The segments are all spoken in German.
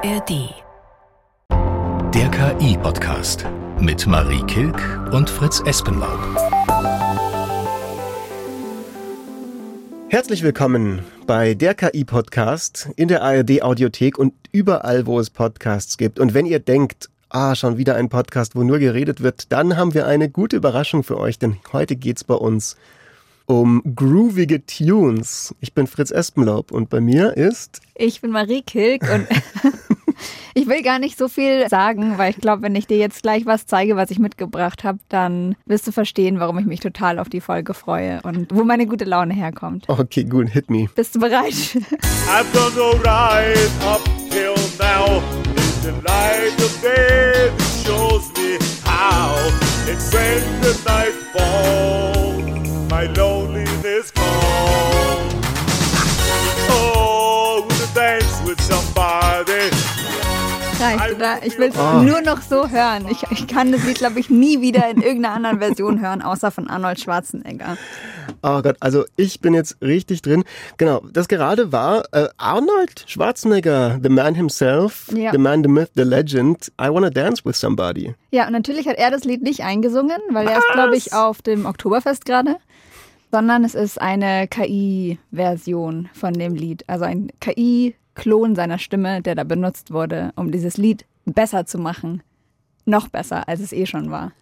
ARD. Der KI-Podcast mit Marie Kilk und Fritz Espenlaub. Herzlich willkommen bei der KI-Podcast in der ARD-Audiothek und überall, wo es Podcasts gibt. Und wenn ihr denkt, ah, schon wieder ein Podcast, wo nur geredet wird, dann haben wir eine gute Überraschung für euch, denn heute geht's bei uns um groovige Tunes. Ich bin Fritz Espenlaub und bei mir ist... Ich bin Marie Kilk und ich will gar nicht so viel sagen, weil ich glaube, wenn ich dir jetzt gleich was zeige, was ich mitgebracht habe, dann wirst du verstehen, warum ich mich total auf die Folge freue und wo meine gute Laune herkommt. Okay, gut, hit me. Bist du bereit? I've done the right up till now. It's the light of day that shows me how. It's when the night falls, my loneliness calls. Oh, to dance with somebody. Reicht, oder? Ich will es nur noch so hören. Ich, ich kann das Lied, glaube ich, nie wieder in irgendeiner anderen Version hören, außer von Arnold Schwarzenegger. Oh Gott, also ich bin jetzt richtig drin. Genau, das gerade war äh, Arnold Schwarzenegger, the man himself, Ja. the man, the myth, the legend. I wanna dance with somebody. Ja, und natürlich hat er das Lied nicht eingesungen, weil er ist, glaube ich, auf dem Oktoberfest gerade. Sondern es ist eine KI-Version von dem Lied. Also ein KI-Klon seiner Stimme, der da benutzt wurde, um dieses Lied besser zu machen. Noch besser, als es eh schon war.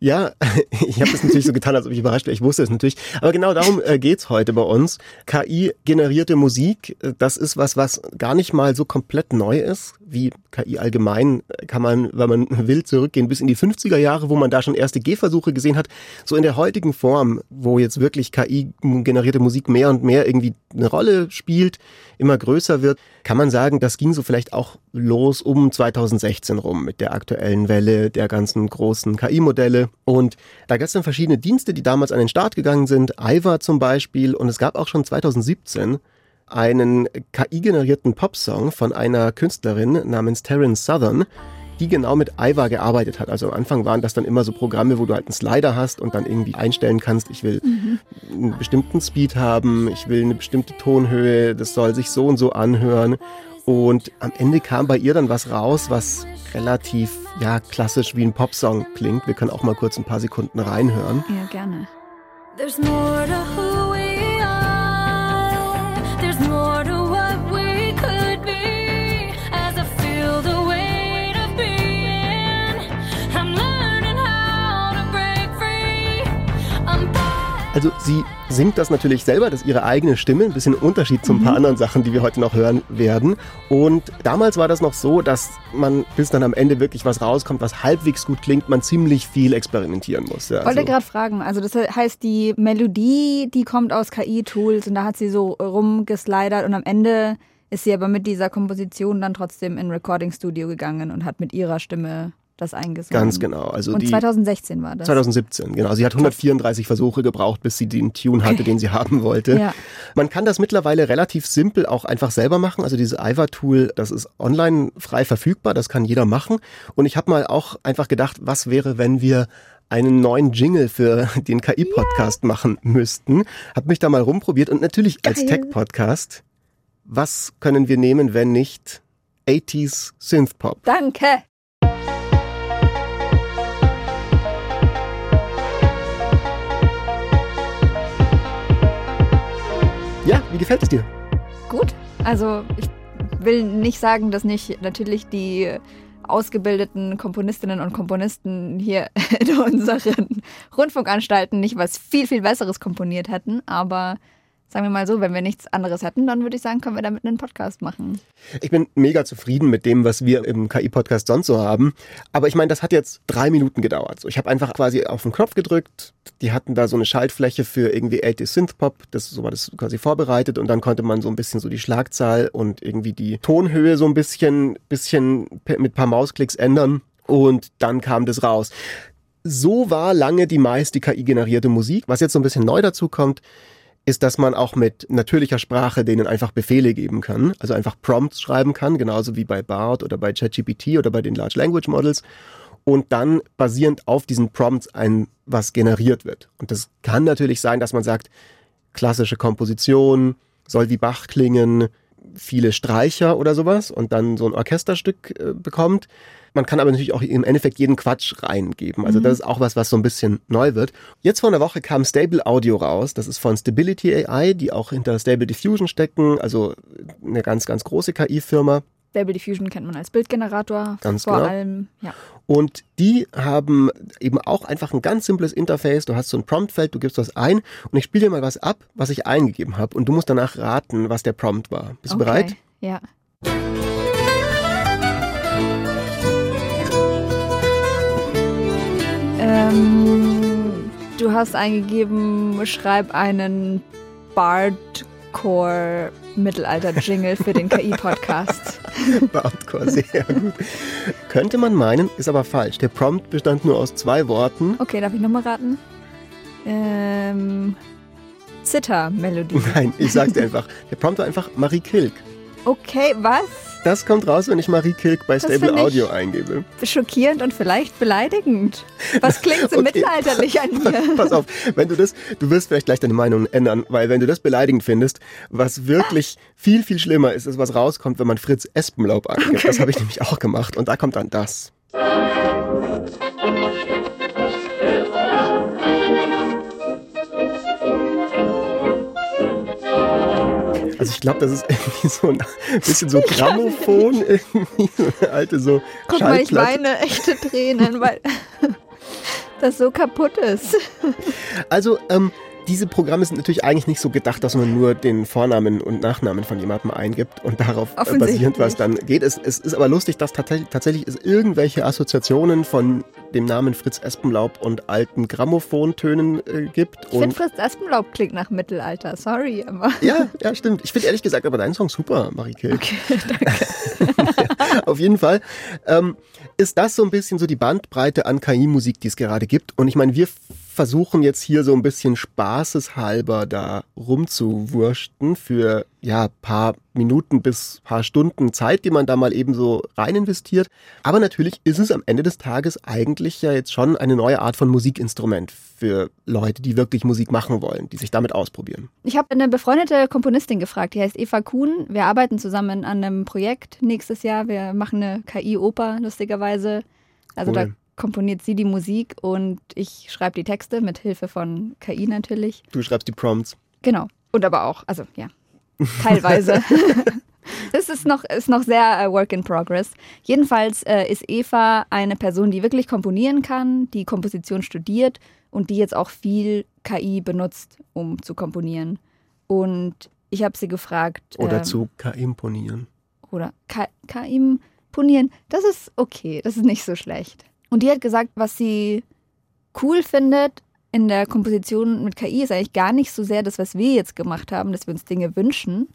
Ja, ich habe das natürlich so getan, als ob ich überrascht wäre. Ich wusste es natürlich. Aber genau darum äh, geht's heute bei uns. KI-generierte Musik, äh, das ist was, was gar nicht mal so komplett neu ist. Wie KI allgemein äh, kann man, wenn man will, zurückgehen bis in die 50er Jahre, wo man da schon erste Gehversuche gesehen hat. So in der heutigen Form, wo jetzt wirklich KI-generierte Musik mehr und mehr irgendwie eine Rolle spielt, immer größer wird, kann man sagen, das ging so vielleicht auch los um 2016 rum mit der aktuellen Welle der ganzen großen KI-Modelle. Und da gab es dann verschiedene Dienste, die damals an den Start gegangen sind, Iva zum Beispiel. Und es gab auch schon 2017 einen KI-generierten Popsong von einer Künstlerin namens Terence Southern, die genau mit Iva gearbeitet hat. Also am Anfang waren das dann immer so Programme, wo du halt einen Slider hast und dann irgendwie einstellen kannst, ich will einen bestimmten Speed haben, ich will eine bestimmte Tonhöhe, das soll sich so und so anhören. Und am Ende kam bei ihr dann was raus, was relativ ja klassisch wie ein Popsong klingt. Wir können auch mal kurz ein paar Sekunden reinhören. Ja, gerne. There's more to Also sie singt das natürlich selber, das ist ihre eigene Stimme, ein bisschen Unterschied zu ein paar anderen Sachen, die wir heute noch hören werden. Und damals war das noch so, dass man, bis dann am Ende wirklich was rauskommt, was halbwegs gut klingt, man ziemlich viel experimentieren muss. Ja, Ich wollte also- gerade fragen, also das heißt, die Melodie, die kommt aus KI-Tools und da hat sie so rumgeslidert und am Ende ist sie aber mit dieser Komposition dann trotzdem in ein Recording-Studio gegangen und hat mit ihrer Stimme das eingesungen. Ganz genau. Also und die 2016 war das. 2017, genau. Sie hat 134 Versuche gebraucht, bis sie den Tune hatte, den sie haben wollte. Ja. Man kann das mittlerweile relativ simpel auch einfach selber machen. Also dieses Iva-Tool, das ist online frei verfügbar, das kann jeder machen. Und ich habe mal auch einfach gedacht, was wäre, wenn wir einen neuen Jingle für den KI-Podcast machen müssten. Hab mich da mal rumprobiert und natürlich als Geil. Tech-Podcast, was können wir nehmen, wenn nicht 80s Synthpop? Danke. Ja, wie gefällt es dir? Gut. Also ich will nicht sagen, dass nicht natürlich die ausgebildeten Komponistinnen und Komponisten hier in unseren Rundfunkanstalten nicht was viel, viel Besseres komponiert hätten. Aber sagen wir mal so, wenn wir nichts anderes hätten, dann würde ich sagen, können wir damit einen Podcast machen. Ich bin mega zufrieden mit dem, was wir im KI-Podcast sonst so haben. Aber ich meine, das hat jetzt drei Minuten gedauert. Ich habe einfach quasi auf den Knopf gedrückt. Die hatten da so eine Schaltfläche für irgendwie 80 Synthpop. Das, so war das quasi vorbereitet. Und dann konnte man so ein bisschen so die Schlagzahl und irgendwie die Tonhöhe so ein bisschen, bisschen mit paar Mausklicks ändern. Und dann kam das raus. So war lange die meiste KI-generierte Musik. Was jetzt so ein bisschen neu dazu kommt, ist, dass man auch mit natürlicher Sprache denen einfach Befehle geben kann, also einfach Prompts schreiben kann, genauso wie bei BART oder bei ChatGPT oder bei den Large Language Models und dann basierend auf diesen Prompts ein was generiert wird. Und das kann natürlich sein, dass man sagt, klassische Komposition soll wie Bach klingen, viele Streicher oder sowas und dann so ein Orchesterstück äh, bekommt. Man kann aber natürlich auch im Endeffekt jeden Quatsch reingeben. Also das ist auch was, was so ein bisschen neu wird. Jetzt vor einer Woche kam Stable Audio raus. Das ist von Stability AI, die auch hinter Stable Diffusion stecken. Also eine ganz, ganz große KI-Firma. Stable Diffusion kennt man als Bildgenerator. Ganz vor genau. allem, ja. Und die haben eben auch einfach ein ganz simples Interface. Du hast so ein Promptfeld, du gibst was ein und ich spiele dir mal was ab, was ich eingegeben habe. Und du musst danach raten, was der Prompt war. Bist du Okay, bereit? Ja. Ähm, du hast eingegeben, schreib einen Bardcore Mittelalter-Jingle für den KI-Podcast. Hardcore, sehr gut. Könnte man meinen, ist aber falsch. Der Prompt bestand nur aus zwei Worten. Okay, darf ich nochmal raten? Ähm, Zither-Melodie. Nein, ich sag dir einfach. Der Prompt war einfach Marie Kilk. Okay, was? Das kommt raus, wenn ich Marie Kilk bei Das Stable Audio eingebe. Schockierend und vielleicht beleidigend. Was klingt so Okay. mittelalterlich an mir? Pass auf, wenn du das, du wirst vielleicht gleich deine Meinung ändern, weil wenn du das beleidigend findest, was wirklich viel, viel schlimmer ist, ist, was rauskommt, wenn man Fritz Espenlaub angibt. Das habe ich nämlich auch gemacht. Und da kommt dann das. Also ich glaube, das ist irgendwie so ein bisschen so Grammophon, irgendwie so eine alte so Guck mal, ich weine echte Tränen, weil das so kaputt ist. Also, ähm, diese Programme sind natürlich eigentlich nicht so gedacht, dass man nur den Vornamen und Nachnamen von jemandem eingibt und darauf äh, basierend was dann geht. Es, es ist aber lustig, dass tatsächlich, tatsächlich es irgendwelche Assoziationen von dem Namen Fritz Espenlaub und alten Grammophontönen äh, gibt. Ich finde, Fritz Espenlaub klingt nach Mittelalter. Sorry, aber. ja, ja, stimmt. Ich finde ehrlich gesagt aber deinen Song super, Marike. Okay, danke. Auf jeden Fall ähm, ist das so ein bisschen so die Bandbreite an KI-Musik, die es gerade gibt. Und ich meine, wir versuchen jetzt hier so ein bisschen spaßeshalber da rumzuwursten für ja paar Minuten bis paar Stunden Zeit, die man da mal eben so rein investiert. Aber natürlich ist es am Ende des Tages eigentlich ja jetzt schon eine neue Art von Musikinstrument für Leute, die wirklich Musik machen wollen, die sich damit ausprobieren. Ich habe eine befreundete Komponistin gefragt, die heißt Eva Kuhn. Wir arbeiten zusammen an einem Projekt nächstes Jahr. Wir machen eine KI-Oper, lustigerweise. Also Cool. da komponiert sie die Musik und ich schreibe die Texte mit Hilfe von KI natürlich. Du schreibst die Prompts. Genau. Und aber auch, also ja, teilweise. Es ist noch, ist noch sehr äh, Work in Progress. Jedenfalls äh, ist Eva eine Person, die wirklich komponieren kann, die Komposition studiert und die jetzt auch viel KI benutzt, um zu komponieren. Und ich habe sie gefragt. Oder ähm, zu KI-imponieren. oder Ka- KI ponieren, das ist okay, das ist nicht so schlecht. Und die hat gesagt, was sie cool findet in der Komposition mit KI ist eigentlich gar nicht so sehr das, was wir jetzt gemacht haben, dass wir uns Dinge wünschen,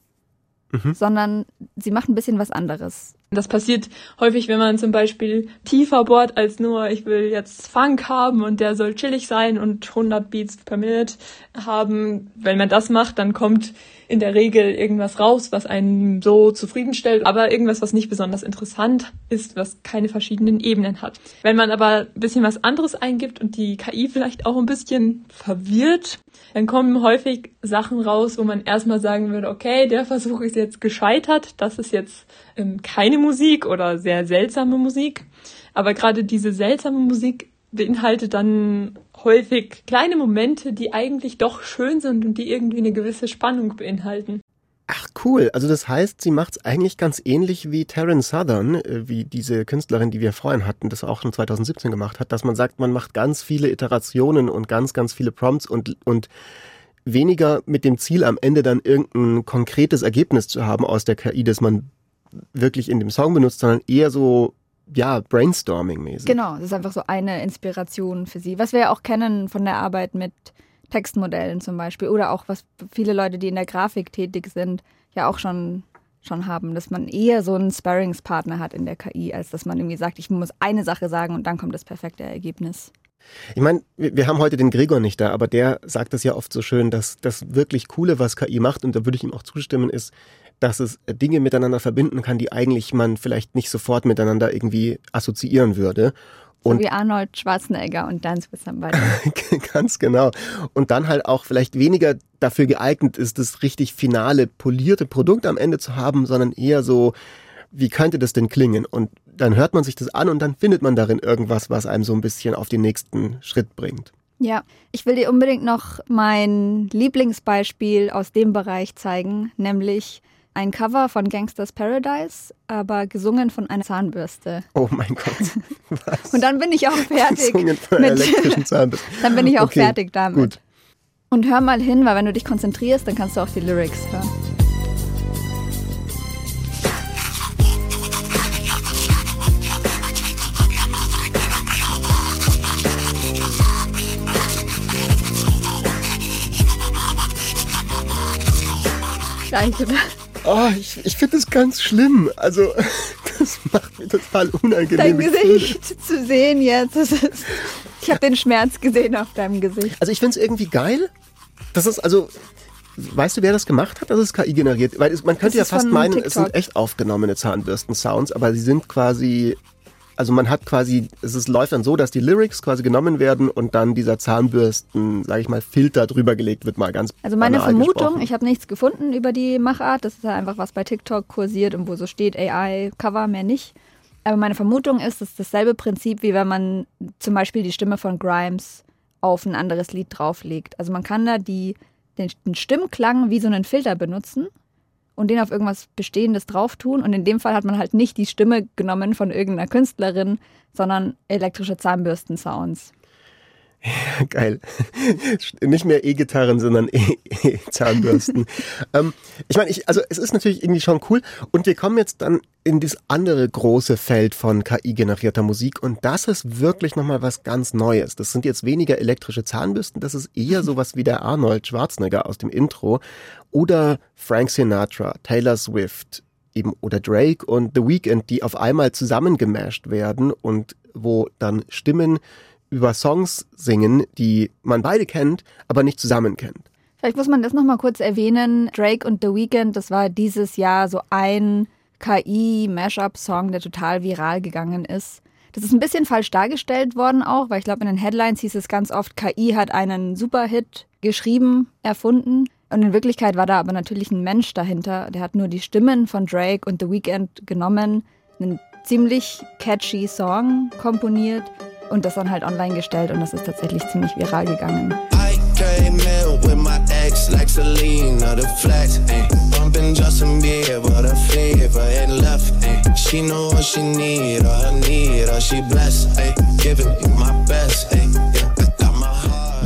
Mhm. sondern sie macht ein bisschen was anderes. Das passiert häufig, wenn man zum Beispiel tiefer bohrt als nur, ich will jetzt Funk haben und der soll chillig sein und 100 Beats per Minute haben. Wenn man das macht, dann kommt in der Regel irgendwas raus, was einen so zufriedenstellt, aber irgendwas, was nicht besonders interessant ist, was keine verschiedenen Ebenen hat. Wenn man aber ein bisschen was anderes eingibt und die KI vielleicht auch ein bisschen verwirrt, dann kommen häufig Sachen raus, wo man erstmal sagen würde, okay, der Versuch ist jetzt gescheitert, das ist jetzt ähm, keine Musik oder sehr seltsame Musik. Aber gerade diese seltsame Musik beinhaltet dann häufig kleine Momente, die eigentlich doch schön sind und die irgendwie eine gewisse Spannung beinhalten. Ach cool, also das heißt, sie macht es eigentlich ganz ähnlich wie Taryn Southern, äh, wie diese Künstlerin, die wir vorhin hatten, das auch schon 2017 gemacht hat, dass man sagt, man macht ganz viele Iterationen und ganz, ganz viele Prompts und, und weniger mit dem Ziel, am Ende dann irgendein konkretes Ergebnis zu haben aus der KI, das man wirklich in dem Song benutzt, sondern eher so, ja, Brainstorming-mäßig. Genau, das ist einfach so eine Inspiration für sie. Was wir ja auch kennen von der Arbeit mit Textmodellen zum Beispiel oder auch was viele Leute, die in der Grafik tätig sind, ja auch schon, schon haben, dass man eher so einen Sparringspartner hat in der KI, als dass man irgendwie sagt, ich muss eine Sache sagen und dann kommt das perfekte Ergebnis. Ich meine, wir haben heute den Gregor nicht da, aber der sagt das ja oft so schön, dass das wirklich Coole, was KI macht, und da würde ich ihm auch zustimmen, ist, dass es Dinge miteinander verbinden kann, die eigentlich man vielleicht nicht sofort miteinander irgendwie assoziieren würde. So Und wie Arnold Schwarzenegger und Dance with Somebody. Ganz genau. Und dann halt auch vielleicht weniger dafür geeignet ist, das richtig finale, polierte Produkt am Ende zu haben, sondern eher so, wie könnte das denn klingen? Und dann hört man sich das an und dann findet man darin irgendwas, was einem so ein bisschen auf den nächsten Schritt bringt. Ja, ich will dir unbedingt noch mein Lieblingsbeispiel aus dem Bereich zeigen, nämlich ein Cover von Gangsters Paradise, aber gesungen von einer Zahnbürste. Oh mein Gott. Was? Und dann bin ich auch fertig. Gesungen von einer elektrischen Zahnbürste. dann bin ich auch Okay, fertig damit. Gut. Und hör mal hin, weil wenn du dich konzentrierst, dann kannst du auch die Lyrics hören. Oder? Oh, ich, ich finde das ganz schlimm. Also, das macht mir total Dein unangenehme Gefühle. Gesicht zu sehen jetzt. Das ist, ich habe den Schmerz gesehen auf deinem Gesicht. Also ich finde es irgendwie geil. Das ist also, weißt du, wer das gemacht hat? Das ist KI generiert. Weil es, man könnte ja fast meinen, es TikTok. sind echt aufgenommene Zahnbürsten-Sounds, aber sie sind quasi, also man hat quasi, es ist, läuft dann so, dass die Lyrics quasi genommen werden und dann dieser Zahnbürsten, sage ich mal, Filter drüber gelegt wird, mal ganz Also meine Vermutung, gesprochen. ich habe nichts gefunden über die Machart. Das ist ja einfach was bei TikTok kursiert und wo so steht AI Cover, mehr nicht. Aber meine Vermutung ist, es ist dasselbe Prinzip, wie wenn man zum Beispiel die Stimme von Grimes auf ein anderes Lied drauflegt. Also man kann da die, den, den Stimmklang wie so einen Filter benutzen und den auf irgendwas Bestehendes drauf tun. Und in dem Fall hat man halt nicht die Stimme genommen von irgendeiner Künstlerin, sondern elektrische Zahnbürsten-Sounds. Geil. Nicht mehr E-Gitarren, sondern E- E-Zahnbürsten. ähm, ich meine, ich, also es ist natürlich irgendwie schon cool. Und wir kommen jetzt dann in das andere große Feld von KI-generierter Musik. Und das ist wirklich nochmal was ganz Neues. Das sind jetzt weniger elektrische Zahnbürsten, das ist eher sowas wie der Arnold Schwarzenegger aus dem Intro. Oder Frank Sinatra, Taylor Swift, eben oder Drake und The Weeknd, die auf einmal zusammengemasht werden und wo dann Stimmen über Songs singen, die man beide kennt, aber nicht zusammen kennt. Vielleicht muss man das nochmal kurz erwähnen. Drake und The Weeknd, das war dieses Jahr so ein KI-Mashup-Song, der total viral gegangen ist. Das ist ein bisschen falsch dargestellt worden auch, weil ich glaube, in den Headlines hieß es ganz oft, KI hat einen Superhit geschrieben, erfunden. Und in Wirklichkeit war da aber natürlich ein Mensch dahinter. Der hat nur die Stimmen von Drake und The Weeknd genommen, einen ziemlich catchy Song komponiert und das dann halt online gestellt und das ist tatsächlich ziemlich viral gegangen. I came in with my ex like Selena, the flex, ayy. Bumping Justin Bieber, the fever and left, ayy. She know what she need, or I need, or she blessed, ayy. Giving you my best, ayy.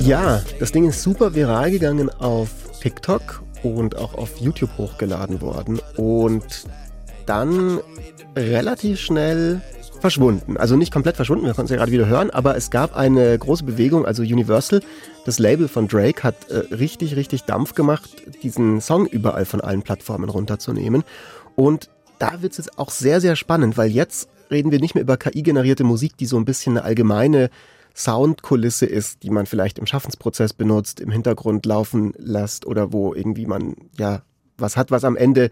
Ja, das Ding ist super viral gegangen auf TikTok und auch auf YouTube hochgeladen worden und dann relativ schnell verschwunden. Also nicht komplett verschwunden, wir konnten es ja gerade wieder hören, aber es gab eine große Bewegung, also Universal, das Label von Drake hat äh, richtig, richtig Dampf gemacht, diesen Song überall von allen Plattformen runterzunehmen und da wird es jetzt auch sehr, sehr spannend, weil jetzt reden wir nicht mehr über KI-generierte Musik, die so ein bisschen eine allgemeine Soundkulisse ist, die man vielleicht im Schaffensprozess benutzt, im Hintergrund laufen lässt oder wo irgendwie man ja was hat, was am Ende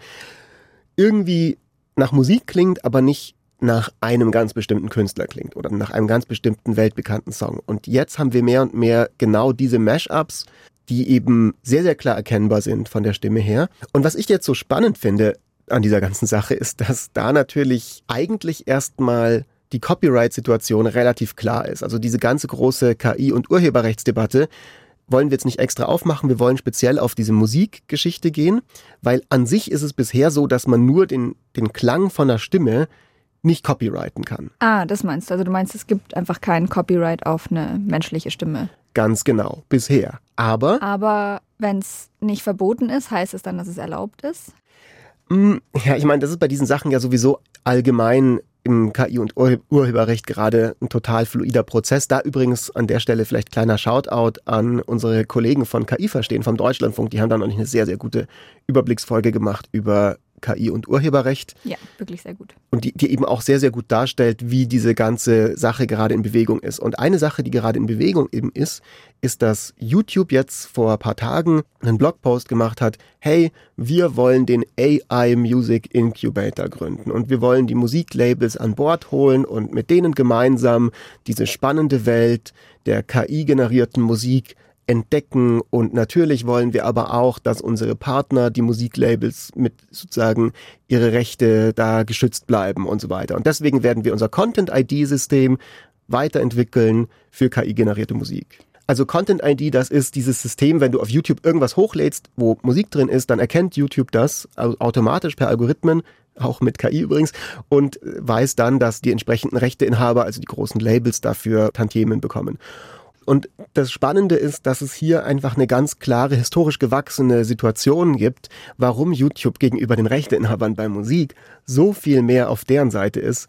irgendwie nach Musik klingt, aber nicht nach einem ganz bestimmten Künstler klingt oder nach einem ganz bestimmten weltbekannten Song. Und jetzt haben wir mehr und mehr genau diese Mashups, die eben sehr, sehr klar erkennbar sind von der Stimme her. Und was ich jetzt so spannend finde an dieser ganzen Sache ist, dass da natürlich eigentlich erstmal die Copyright-Situation relativ klar ist. Also diese ganze große KI- und Urheberrechtsdebatte wollen wir jetzt nicht extra aufmachen, wir wollen speziell auf diese Musikgeschichte gehen, weil an sich ist es bisher so, dass man nur den, den Klang von der Stimme nicht copyrighten kann. Ah, das meinst du. Also du meinst, es gibt einfach kein Copyright auf eine menschliche Stimme. Ganz genau, bisher. Aber Aber wenn es nicht verboten ist, heißt es dann, dass es erlaubt ist? Mm, Ja, ich meine, das ist bei diesen Sachen ja sowieso allgemein im KI- und Ur Urheberrecht gerade ein total fluider Prozess. Da übrigens an der Stelle vielleicht kleiner Shoutout an unsere Kollegen von KI Verstehen vom Deutschlandfunk. Die haben da noch eine sehr, sehr gute Überblicksfolge gemacht über KI und Urheberrecht Ja, wirklich sehr gut. und die, die eben auch sehr, sehr gut darstellt, wie diese ganze Sache gerade in Bewegung ist. Und eine Sache, die gerade in Bewegung eben ist, ist, dass YouTube jetzt vor ein paar Tagen einen Blogpost gemacht hat, hey, wir wollen den AI Music Incubator gründen und wir wollen die Musiklabels an Bord holen und mit denen gemeinsam diese spannende Welt der KI-generierten Musik entdecken und natürlich wollen wir aber auch, dass unsere Partner, die Musiklabels mit sozusagen ihre Rechte da geschützt bleiben und so weiter. Und deswegen werden wir unser Content-ID-System weiterentwickeln für KI-generierte Musik. Also Content ID, das ist dieses System, wenn du auf YouTube irgendwas hochlädst, wo Musik drin ist, dann erkennt YouTube das au- automatisch per Algorithmen, auch mit KI übrigens, und äh, weiß dann, dass die entsprechenden Rechteinhaber, also die großen Labels dafür Tantiemen bekommen. Und das Spannende ist, dass es hier einfach eine ganz klare, historisch gewachsene Situation gibt, warum YouTube gegenüber den Rechteinhabern bei Musik so viel mehr auf deren Seite ist,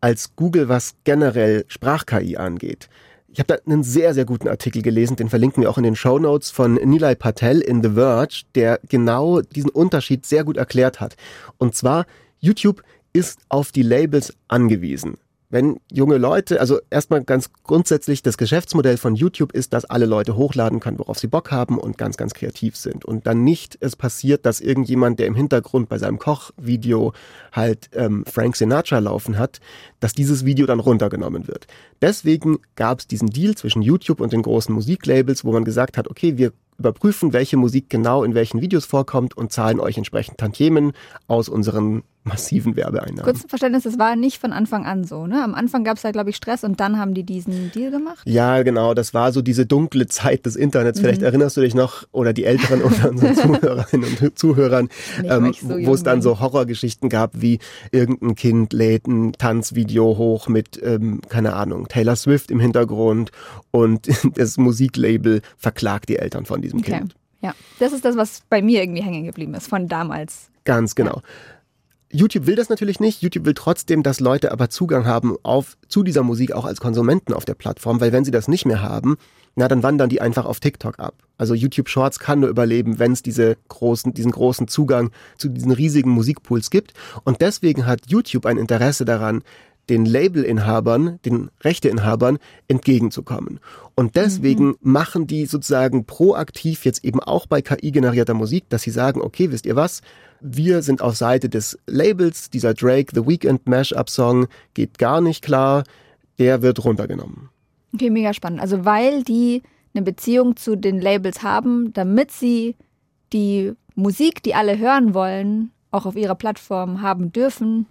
als Google, was generell Sprach-KI angeht. Ich habe da einen sehr, sehr guten Artikel gelesen, den verlinken wir auch in den Show Notes von Nilay Patel in The Verge, der genau diesen Unterschied sehr gut erklärt hat. Und zwar, YouTube ist auf die Labels angewiesen. Wenn junge Leute, also erstmal ganz grundsätzlich, das Geschäftsmodell von YouTube ist, dass alle Leute hochladen können, worauf sie Bock haben und ganz, ganz kreativ sind. Und dann nicht es passiert, dass irgendjemand, der im Hintergrund bei seinem Kochvideo halt ähm, Frank Sinatra laufen hat, dass dieses Video dann runtergenommen wird. Deswegen gab es diesen Deal zwischen YouTube und den großen Musiklabels, wo man gesagt hat, okay, wir überprüfen, welche Musik genau in welchen Videos vorkommt und zahlen euch entsprechend Tantiemen aus unseren massiven Werbeeinnahmen. Kurz zum Verständnis, das war nicht von Anfang an so, ne? Am Anfang gab es da, glaube ich, Stress und dann haben die diesen Deal gemacht. Ja, genau, das war so diese dunkle Zeit des Internets. Mhm. Vielleicht erinnerst du dich noch, oder die Älteren unter unseren Zuhörerinnen und Zuhörern, ähm, so wo es dann so Horrorgeschichten gab, wie irgendein Kind lädt ein Tanzvideo hoch mit, ähm, keine Ahnung, Taylor Swift im Hintergrund und das Musiklabel verklagt die Eltern von diesem Okay. Kind. Ja, das ist das, was bei mir irgendwie hängen geblieben ist, von damals. Ganz genau. YouTube will das natürlich nicht. YouTube will trotzdem, dass Leute aber Zugang haben auf, zu dieser Musik auch als Konsumenten auf der Plattform, weil wenn sie das nicht mehr haben, na, dann wandern die einfach auf TikTok ab. Also YouTube Shorts kann nur überleben, wenn es diese großen, diesen großen Zugang zu diesen riesigen Musikpools gibt. Und deswegen hat YouTube ein Interesse daran, den Labelinhabern, den Rechteinhabern entgegenzukommen. Und deswegen machen die sozusagen proaktiv jetzt eben auch bei KI-generierter Musik, dass sie sagen, okay, wisst ihr was? Wir sind auf Seite des Labels, dieser Drake The Weekend Mashup Song geht gar nicht klar, der wird runtergenommen. Okay, mega spannend. Also weil die eine Beziehung zu den Labels haben, damit sie die Musik, die alle hören wollen, auch auf ihrer Plattform haben dürfen,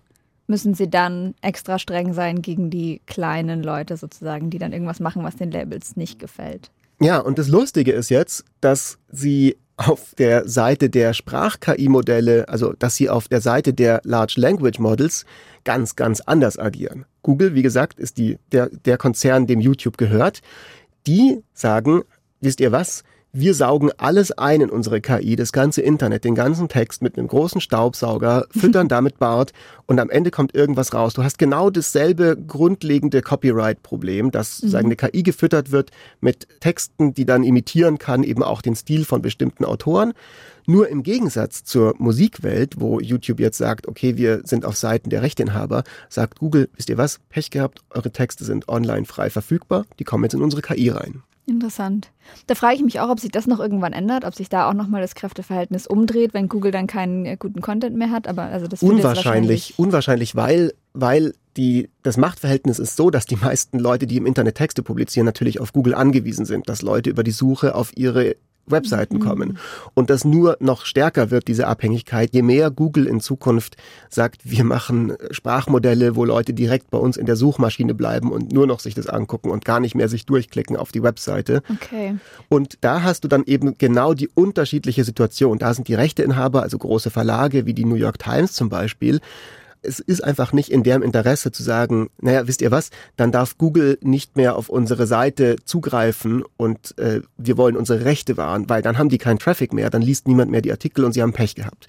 müssen sie dann extra streng sein gegen die kleinen Leute sozusagen, die dann irgendwas machen, was den Labels nicht gefällt. Ja, und das Lustige ist jetzt, dass sie auf der Seite der Sprach-KI-Modelle, also dass sie auf der Seite der Large Language Models ganz, ganz anders agieren. Google, wie gesagt, ist die, der, der Konzern, dem YouTube gehört. Die sagen, wisst ihr was? Wir saugen alles ein in unsere KI, das ganze Internet, den ganzen Text mit einem großen Staubsauger, füttern damit Bart und am Ende kommt irgendwas raus. Du hast genau dasselbe grundlegende Copyright-Problem, dass sozusagen eine KI gefüttert wird mit Texten, die dann imitieren kann, eben auch den Stil von bestimmten Autoren. Nur im Gegensatz zur Musikwelt, wo YouTube jetzt sagt, okay, wir sind auf Seiten der Rechteinhaber, sagt Google, wisst ihr was, Pech gehabt, eure Texte sind online frei verfügbar, die kommen jetzt in unsere KI rein. Interessant. Da frage ich mich auch, ob sich das noch irgendwann ändert, ob sich da auch nochmal das Kräfteverhältnis umdreht, wenn Google dann keinen äh, guten Content mehr hat. Aber also das Unwahrscheinlich, unwahrscheinlich, weil, weil die, das Machtverhältnis ist so, dass die meisten Leute, die im Internet Texte publizieren, natürlich auf Google angewiesen sind, dass Leute über die Suche auf ihre Webseiten kommen. Und das nur noch stärker wird, diese Abhängigkeit, je mehr Google in Zukunft sagt, wir machen Sprachmodelle, wo Leute direkt bei uns in der Suchmaschine bleiben und nur noch sich das angucken und gar nicht mehr sich durchklicken auf die Webseite. Okay. Und da hast du dann eben genau die unterschiedliche Situation. Da sind die Rechteinhaber, also große Verlage wie die New York Times zum Beispiel, es ist einfach nicht in deren Interesse zu sagen, naja, wisst ihr was, dann darf Google nicht mehr auf unsere Seite zugreifen und äh, wir wollen unsere Rechte wahren, weil dann haben die keinen Traffic mehr, dann liest niemand mehr die Artikel und sie haben Pech gehabt.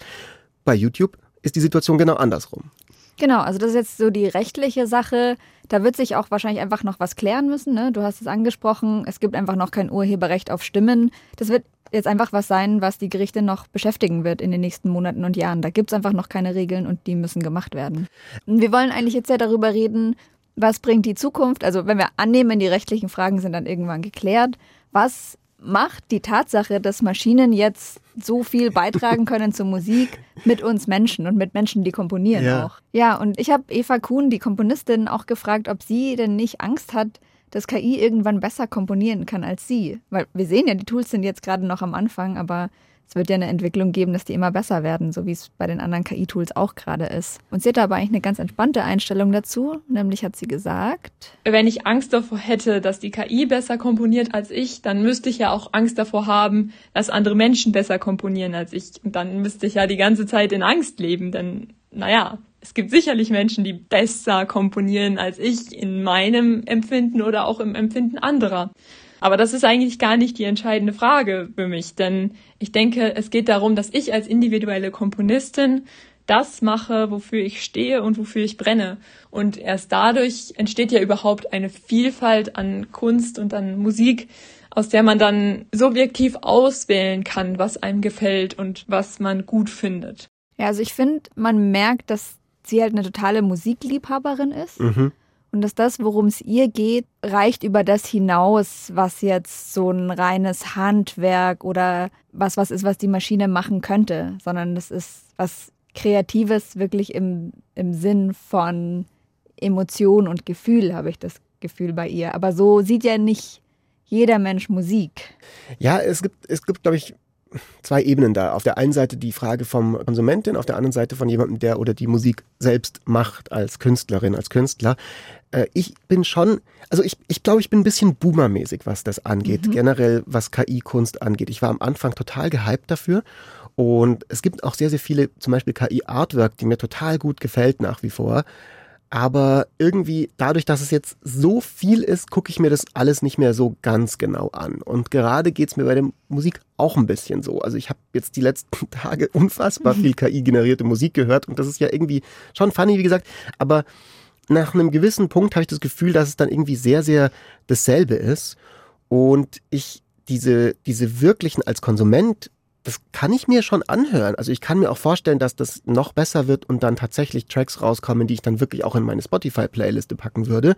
Bei YouTube ist die Situation genau andersrum. Genau, also das ist jetzt so die rechtliche Sache. Da wird sich auch wahrscheinlich einfach noch was klären müssen. Ne? Du hast es angesprochen, es gibt einfach noch kein Urheberrecht auf Stimmen. Das wird jetzt einfach was sein, was die Gerichte noch beschäftigen wird in den nächsten Monaten und Jahren. Da gibt es einfach noch keine Regeln und die müssen gemacht werden. Und wir wollen eigentlich jetzt ja darüber reden, was bringt die Zukunft? Also wenn wir annehmen, die rechtlichen Fragen sind dann irgendwann geklärt, was macht die Tatsache, dass Maschinen jetzt so viel beitragen können zur Musik mit uns Menschen und mit Menschen, die komponieren Ja. auch. Ja, und ich habe Eva Kuhn, die Komponistin, auch gefragt, ob sie denn nicht Angst hat, dass KI irgendwann besser komponieren kann als sie. Weil wir sehen ja, die Tools sind jetzt gerade noch am Anfang, aber es wird ja eine Entwicklung geben, dass die immer besser werden, so wie es bei den anderen KI-Tools auch gerade ist. Und sie hat aber eigentlich eine ganz entspannte Einstellung dazu, nämlich hat sie gesagt, Wenn ich Angst davor hätte, dass die KI besser komponiert als ich, dann müsste ich ja auch Angst davor haben, dass andere Menschen besser komponieren als ich. Und dann müsste ich ja die ganze Zeit in Angst leben, denn, naja, es gibt sicherlich Menschen, die besser komponieren als ich in meinem Empfinden oder auch im Empfinden anderer. Aber das ist eigentlich gar nicht die entscheidende Frage für mich, denn ich denke, es geht darum, dass ich als individuelle Komponistin das mache, wofür ich stehe und wofür ich brenne. Und erst dadurch entsteht ja überhaupt eine Vielfalt an Kunst und an Musik, aus der man dann subjektiv auswählen kann, was einem gefällt und was man gut findet. ja, also ich finde, man merkt, dass sie halt eine totale Musikliebhaberin ist. Mhm. Und dass das, worum es ihr geht, reicht über das hinaus, was jetzt so ein reines Handwerk oder was was ist, was die Maschine machen könnte, sondern das ist was Kreatives wirklich im, im Sinn von Emotion und Gefühl, habe ich das Gefühl bei ihr. Aber so sieht ja nicht jeder Mensch Musik. Ja, es gibt, es gibt, glaube ich, zwei Ebenen da. Auf der einen Seite die Frage vom Konsumentin, auf der anderen Seite von jemandem, der oder die Musik selbst macht als Künstlerin, als Künstler. Äh, ich bin schon, also ich, ich glaube, ich bin ein bisschen boomermäßig, was das angeht, generell was KI-Kunst angeht. Ich war am Anfang total gehypt dafür und es gibt auch sehr, sehr viele, zum Beispiel KI-Artwork, die mir total gut gefällt nach wie vor. Aber irgendwie, dadurch, dass es jetzt so viel ist, gucke ich mir das alles nicht mehr so ganz genau an. Und gerade geht's mir bei der Musik auch ein bisschen so. Also ich habe jetzt die letzten Tage unfassbar viel KI-generierte Musik gehört und das ist ja irgendwie schon funny, wie gesagt. Aber nach einem gewissen Punkt habe ich das Gefühl, dass es dann irgendwie sehr, sehr dasselbe ist. Und ich diese, diese wirklichen als Konsument das kann ich mir schon anhören. Also ich kann mir auch vorstellen, dass das noch besser wird und dann tatsächlich Tracks rauskommen, die ich dann wirklich auch in meine Spotify-Playliste packen würde.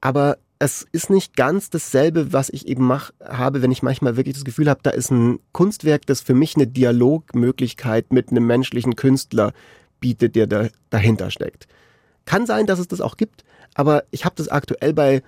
Aber es ist nicht ganz dasselbe, was ich eben mach, habe, wenn ich manchmal wirklich das Gefühl habe, da ist ein Kunstwerk, das für mich eine Dialogmöglichkeit mit einem menschlichen Künstler bietet, der da, dahinter steckt. Kann sein, dass es das auch gibt, aber ich habe das aktuell bei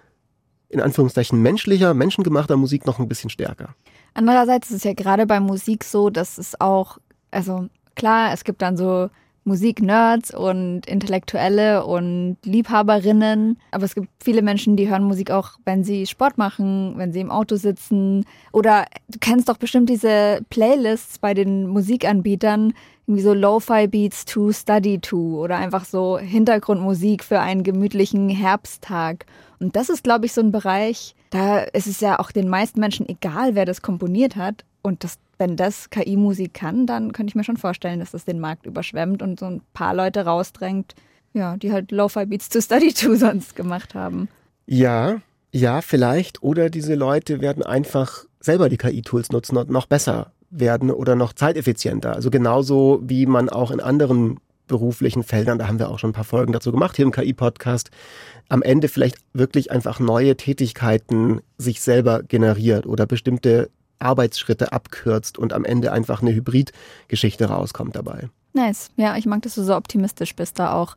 in Anführungszeichen menschlicher, menschengemachter Musik noch ein bisschen stärker. Andererseits ist es ja gerade bei Musik so, dass es auch, also klar, es gibt dann so Musiknerds und Intellektuelle und Liebhaberinnen, aber es gibt viele Menschen, die hören Musik auch, wenn sie Sport machen, wenn sie im Auto sitzen oder du kennst doch bestimmt diese Playlists bei den Musikanbietern, irgendwie so Lo-Fi Beats to Study to oder einfach so Hintergrundmusik für einen gemütlichen Herbsttag. Und das ist, glaube ich, so ein Bereich, da ist es ja auch den meisten Menschen egal, wer das komponiert hat. Und das, wenn das KI-Musik kann, dann könnte ich mir schon vorstellen, dass das den Markt überschwemmt und so ein paar Leute rausdrängt, ja, die halt Lo-Fi Beats to Study to sonst gemacht haben. Ja, ja, vielleicht. Oder diese Leute werden einfach selber die KI-Tools nutzen und noch besser werden oder noch zeiteffizienter. Also genauso wie man auch in anderen beruflichen Feldern, da haben wir auch schon ein paar Folgen dazu gemacht hier im KI-Podcast, am Ende vielleicht wirklich einfach neue Tätigkeiten sich selber generiert oder bestimmte Arbeitsschritte abkürzt und am Ende einfach eine Hybrid-Geschichte rauskommt dabei. Nice. Ja, ich mag, dass du so optimistisch bist da auch.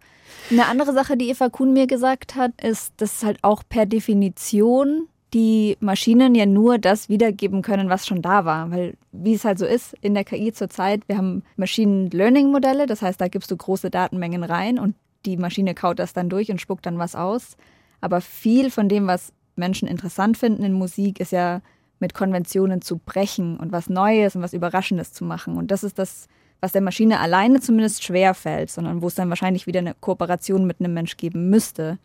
Eine andere Sache, die Eva Kuhn mir gesagt hat, ist, dass halt auch per Definition die Maschinen ja nur das wiedergeben können, was schon da war. Weil, wie es halt so ist in der KI zurzeit, wir haben Machine Learning Modelle, das heißt, da gibst du große Datenmengen rein und die Maschine kaut das dann durch und spuckt dann was aus. Aber viel von dem, was Menschen interessant finden in Musik, ist ja mit Konventionen zu brechen und was Neues und was Überraschendes zu machen. Und das ist das, was der Maschine alleine zumindest schwer fällt, sondern wo es dann wahrscheinlich wieder eine Kooperation mit einem Mensch geben müsste,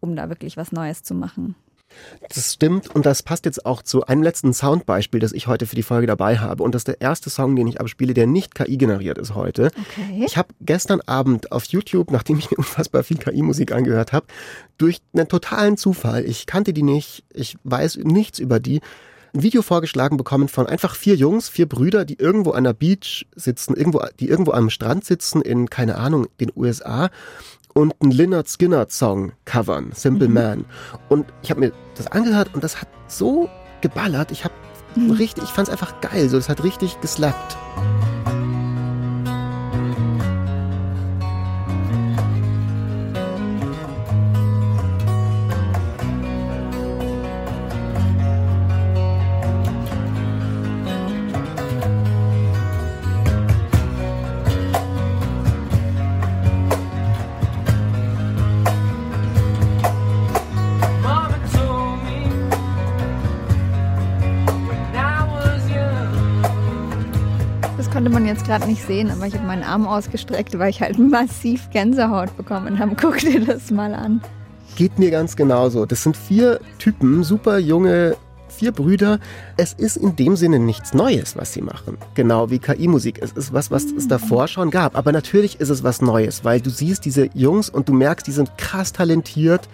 um da wirklich was Neues zu machen. Das stimmt und das passt jetzt auch zu einem letzten Soundbeispiel, das ich heute für die Folge dabei habe. Und das ist der erste Song, den ich abspiele, der nicht KI generiert ist heute. Okay. Ich habe gestern Abend auf YouTube, nachdem ich mir unfassbar viel KI-Musik angehört habe, durch einen totalen Zufall, ich kannte die nicht, ich weiß nichts über die, ein Video vorgeschlagen bekommen von einfach vier Jungs, vier Brüder, die irgendwo an der Beach sitzen, irgendwo, die irgendwo am Strand sitzen in, keine Ahnung, den USA und einen Lynyrd Skynyrd Song covern, Simple Man. Und ich habe mir das angehört und das hat so geballert. Ich habe richtig, ich fand es einfach geil. So, das hat richtig geslappt. Gerade nicht sehen, aber ich habe meinen Arm ausgestreckt, weil ich halt massiv Gänsehaut bekommen habe. Guck dir das mal an. Geht mir ganz genauso. Das sind vier Typen, super junge, vier Brüder. Es ist in dem Sinne nichts Neues, was sie machen. Genau wie KI-Musik. Es ist was, was es davor schon gab. Aber natürlich ist es was Neues, weil du siehst diese Jungs und du merkst, die sind krass talentiert.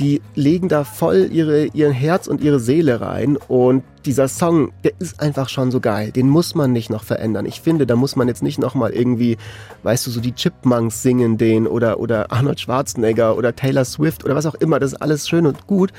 Die legen da voll ihre, ihren Herz und ihre Seele rein. Und dieser Song, der ist einfach schon so geil. Den muss man nicht noch verändern. Ich finde, da muss man jetzt nicht nochmal irgendwie, weißt du, so die Chipmunks singen den oder, oder Arnold Schwarzenegger oder Taylor Swift oder was auch immer. Das ist alles schön und gut.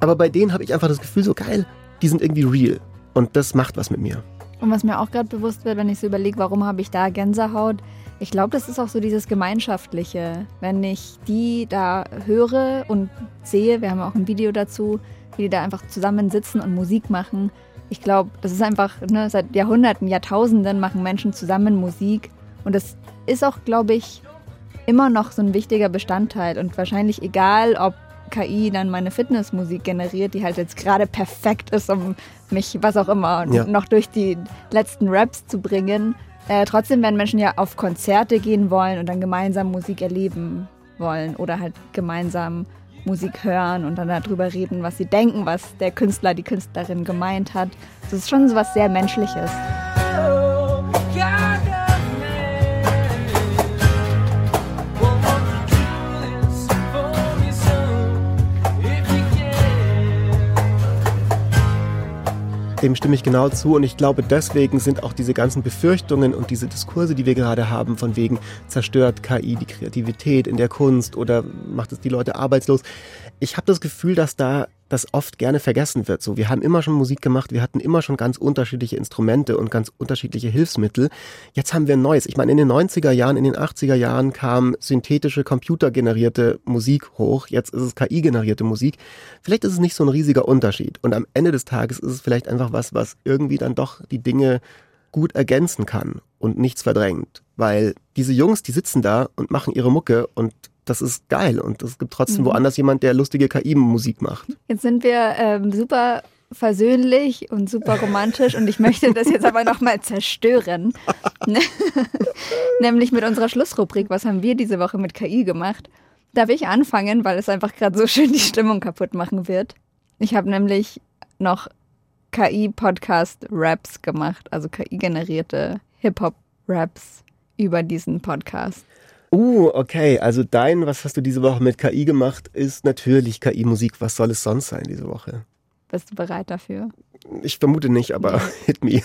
Aber bei denen habe ich einfach das Gefühl, so geil, die sind irgendwie real. Und das macht was mit mir. Und was mir auch gerade bewusst wird, wenn ich so überlege, warum habe ich da Gänsehaut? Ich glaube, das ist auch so dieses Gemeinschaftliche. Wenn ich die da höre und sehe, wir haben auch ein Video dazu, wie die da einfach zusammen sitzen und Musik machen. Ich glaube, das ist einfach, ne, seit Jahrhunderten, Jahrtausenden machen Menschen zusammen Musik. Und das ist auch, glaube ich, immer noch so ein wichtiger Bestandteil. Und wahrscheinlich egal, ob KI dann meine Fitnessmusik generiert, die halt jetzt gerade perfekt ist, um mich, was auch immer, Ja. noch durch die letzten Raps zu bringen. Äh, trotzdem werden Menschen ja auf Konzerte gehen wollen und dann gemeinsam Musik erleben wollen oder halt gemeinsam Musik hören und dann darüber reden, was sie denken, was der Künstler, die Künstlerin gemeint hat. Das ist schon so was sehr Menschliches. Dem stimme ich genau zu und ich glaube, deswegen sind auch diese ganzen Befürchtungen und diese Diskurse, die wir gerade haben, von wegen zerstört KI die Kreativität in der Kunst oder macht es die Leute arbeitslos. Ich habe das Gefühl, dass da das oft gerne vergessen wird. So, wir haben immer schon Musik gemacht, wir hatten immer schon ganz unterschiedliche Instrumente und ganz unterschiedliche Hilfsmittel. Jetzt haben wir ein neues. Ich meine, in den 90er Jahren, in den 80er Jahren kam synthetische, computergenerierte Musik hoch. Jetzt ist es KI-generierte Musik. Vielleicht ist es nicht so ein riesiger Unterschied. Und am Ende des Tages ist es vielleicht einfach was, was irgendwie dann doch die Dinge gut ergänzen kann und nichts verdrängt. Weil diese Jungs, die sitzen da und machen ihre Mucke und das ist geil. Und es gibt trotzdem woanders jemand, der lustige KI-Musik macht. Jetzt sind wir ähm, super versöhnlich und super romantisch und ich möchte das jetzt aber nochmal zerstören. Nämlich mit unserer Schlussrubrik, was haben wir diese Woche mit KI gemacht? Darf ich anfangen, weil es einfach gerade so schön die Stimmung kaputt machen wird? Ich habe nämlich noch KI-Podcast-Raps gemacht, also KI-generierte Hip-Hop-Raps über diesen Podcast. Uh, okay. Also dein, was hast du diese Woche mit KI gemacht, ist natürlich KI-Musik. Was soll es sonst sein diese Woche? Bist du bereit dafür? Ich vermute nicht, aber hit me.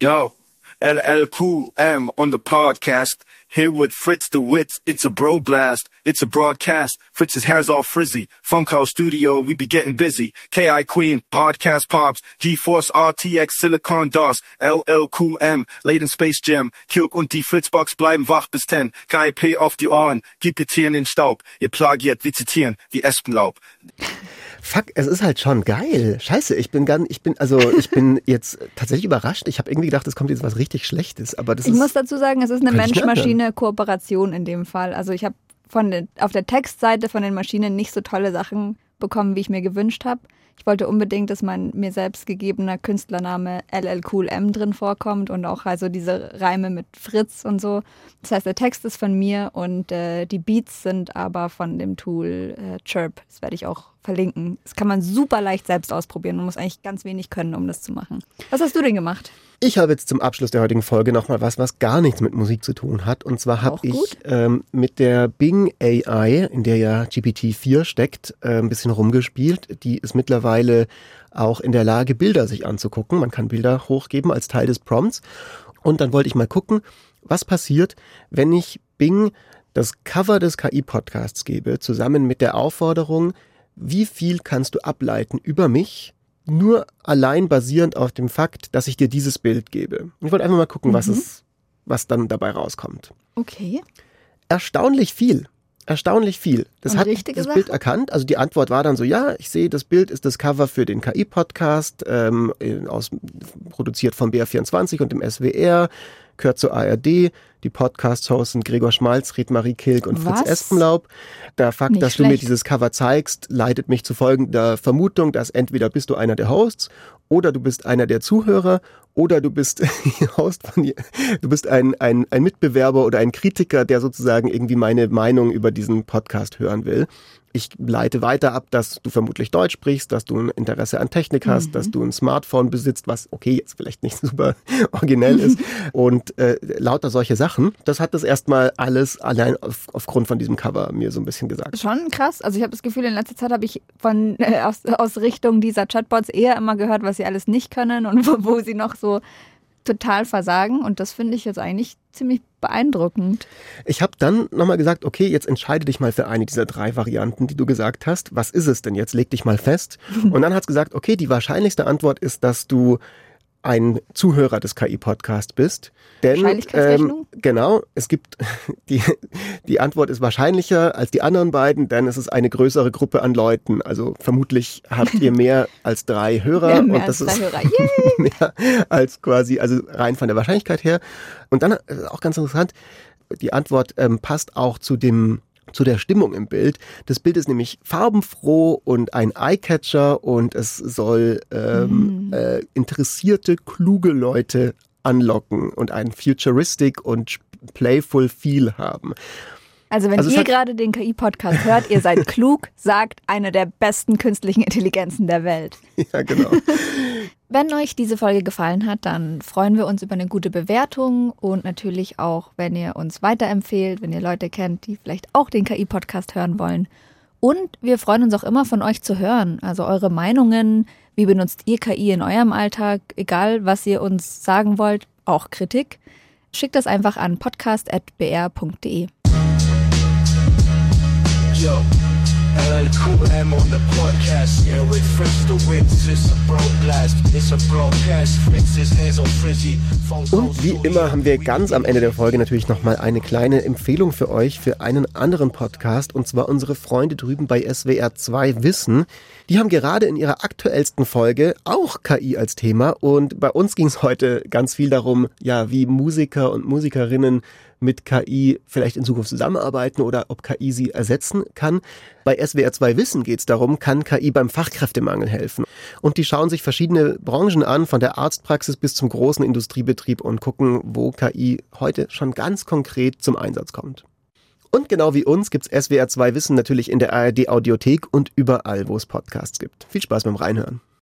Yo, LLQM on the podcast. Here with Fritz the Wits. It's a bro blast. It's a broadcast. Fritz's hair's all frizzy. Funkhouse Studio, we be getting busy. KI Queen, podcast pops. GeForce RTX Silicon DOS. LLQM, late in Space Jam. Kirk und die Fritzbox bleiben wach bis 10. KIP auf die Ohren. Gib ihr Tieren den Staub. Ihr plagiert wie zitieren, wie Espenlaub. Fuck, es ist halt schon geil. Scheiße, ich bin ganz, ich bin, also ich bin jetzt tatsächlich überrascht. Ich habe irgendwie gedacht, es kommt jetzt was richtig Schlechtes, aber das Ich ist. muss dazu sagen, es ist eine Mensch-Maschine-Kooperation in dem Fall. Also ich habe von den, auf der Textseite von den Maschinen nicht so tolle Sachen bekommen, wie ich mir gewünscht habe. Ich wollte unbedingt, dass mein mir selbst gegebener Künstlername LL Cool M drin vorkommt und auch also diese Reime mit Fritz und so. Das heißt, der Text ist von mir und äh, die Beats sind aber von dem Tool äh, Chirp. Das werde ich auch verlinken. Das kann man super leicht selbst ausprobieren. Man muss eigentlich ganz wenig können, um das zu machen. Was hast du denn gemacht? Ich habe jetzt zum Abschluss der heutigen Folge nochmal was, was gar nichts mit Musik zu tun hat. Und zwar habe ich ähm, mit der Bing AI, in der ja GPT-4 steckt, äh, ein bisschen rumgespielt. Die ist mittlerweile auch in der Lage, Bilder sich anzugucken. Man kann Bilder hochgeben als Teil des Prompts. Und dann wollte ich mal gucken, was passiert, wenn ich Bing das Cover des KI-Podcasts gebe, zusammen mit der Aufforderung, wie viel kannst du ableiten über mich, nur allein basierend auf dem Fakt, dass ich dir dieses Bild gebe. Ich wollte einfach mal gucken, was Mhm. es, was dann dabei rauskommt. Okay. Erstaunlich viel. Erstaunlich viel. Das Und hat das Bild Sachen? erkannt. Also die Antwort war dann so, ja, ich sehe, das Bild ist das Cover für den KI-Podcast, ähm, aus, produziert vom BR24 und dem SWR, gehört zur ARD. Die Podcast-Hosts sind Gregor Schmalz, Ried-Marie Kilk und Fritz? Espenlaub. Der Fakt, Nicht dass du mir schlecht. dieses Cover zeigst, leitet mich zu folgender Vermutung, dass entweder bist du einer der Hosts oder du bist einer der Zuhörer oder du bist Host von die- du bist ein, ein, ein Mitbewerber oder ein Kritiker, der sozusagen irgendwie meine Meinung über diesen Podcast hören will. Ich leite weiter ab, dass du vermutlich Deutsch sprichst, dass du ein Interesse an Technik hast, dass du ein Smartphone besitzt, was okay jetzt vielleicht nicht super originell ist und äh, lauter solche Sachen. Das hat das erstmal alles allein auf, aufgrund von diesem Cover mir so ein bisschen gesagt. Schon krass. Also ich habe das Gefühl, in letzter Zeit habe ich von äh, aus, aus Richtung dieser Chatbots eher immer gehört, was sie alles nicht können und wo, wo sie noch so total versagen. Und das finde ich jetzt eigentlich ziemlich beeindruckend. Ich habe dann nochmal gesagt, okay, jetzt entscheide dich mal für eine dieser drei Varianten, die du gesagt hast. Was ist es denn jetzt? Leg dich mal fest. Und dann hat es gesagt, okay, die wahrscheinlichste Antwort ist, dass du ein Zuhörer des KI-Podcasts bist. Denn, ähm, Wahrscheinlichkeitsrechnung? genau, es gibt, die, die Antwort ist wahrscheinlicher als die anderen beiden, denn es ist eine größere Gruppe an Leuten. Also vermutlich habt ihr mehr als drei Hörer. Und das ist mehr als quasi, also rein von der Wahrscheinlichkeit her. Und dann äh, auch ganz interessant, die Antwort ähm, passt auch zu dem zu der Stimmung im Bild. Das Bild ist nämlich farbenfroh und ein Eyecatcher und es soll ähm, äh, interessierte, kluge Leute anlocken und ein futuristic und playful Feel haben. Also wenn Also ihr gerade den KI-Podcast hört, ihr seid klug, sagt eine der besten künstlichen Intelligenzen der Welt. Ja, genau. Wenn euch diese Folge gefallen hat, dann freuen wir uns über eine gute Bewertung und natürlich auch, wenn ihr uns weiterempfehlt, wenn ihr Leute kennt, die vielleicht auch den KI-Podcast hören wollen. Und wir freuen uns auch immer von euch zu hören. Also eure Meinungen, wie benutzt ihr KI in eurem Alltag, egal was ihr uns sagen wollt, auch Kritik. Schickt das einfach an podcast.br.de. Yo, LLQM on the podcast. Yeah, with Fritz the Wits. It's a broadcast. It's a broadcast. Fritz's hands on Frizzy. Und wie immer haben wir ganz am Ende der Folge natürlich nochmal eine kleine Empfehlung für euch für einen anderen Podcast und zwar unsere Freunde drüben bei SWR 2 Wissen. Die haben gerade in ihrer aktuellsten Folge auch KI als Thema und bei uns ging es heute ganz viel darum, ja, wie Musiker und Musikerinnen mit KI vielleicht in Zukunft zusammenarbeiten oder ob KI sie ersetzen kann. Bei SWR 2 Wissen geht es darum, kann KI beim Fachkräftemangel helfen. Und die schauen sich verschiedene Branchen an, von der Arztpraxis bis zum großen Industriebetrieb und gucken, wo KI heute schon ganz konkret zum Einsatz kommt. Und genau wie uns gibt's SWR 2 Wissen natürlich in der ARD Audiothek und überall, wo es Podcasts gibt. Viel Spaß beim Reinhören.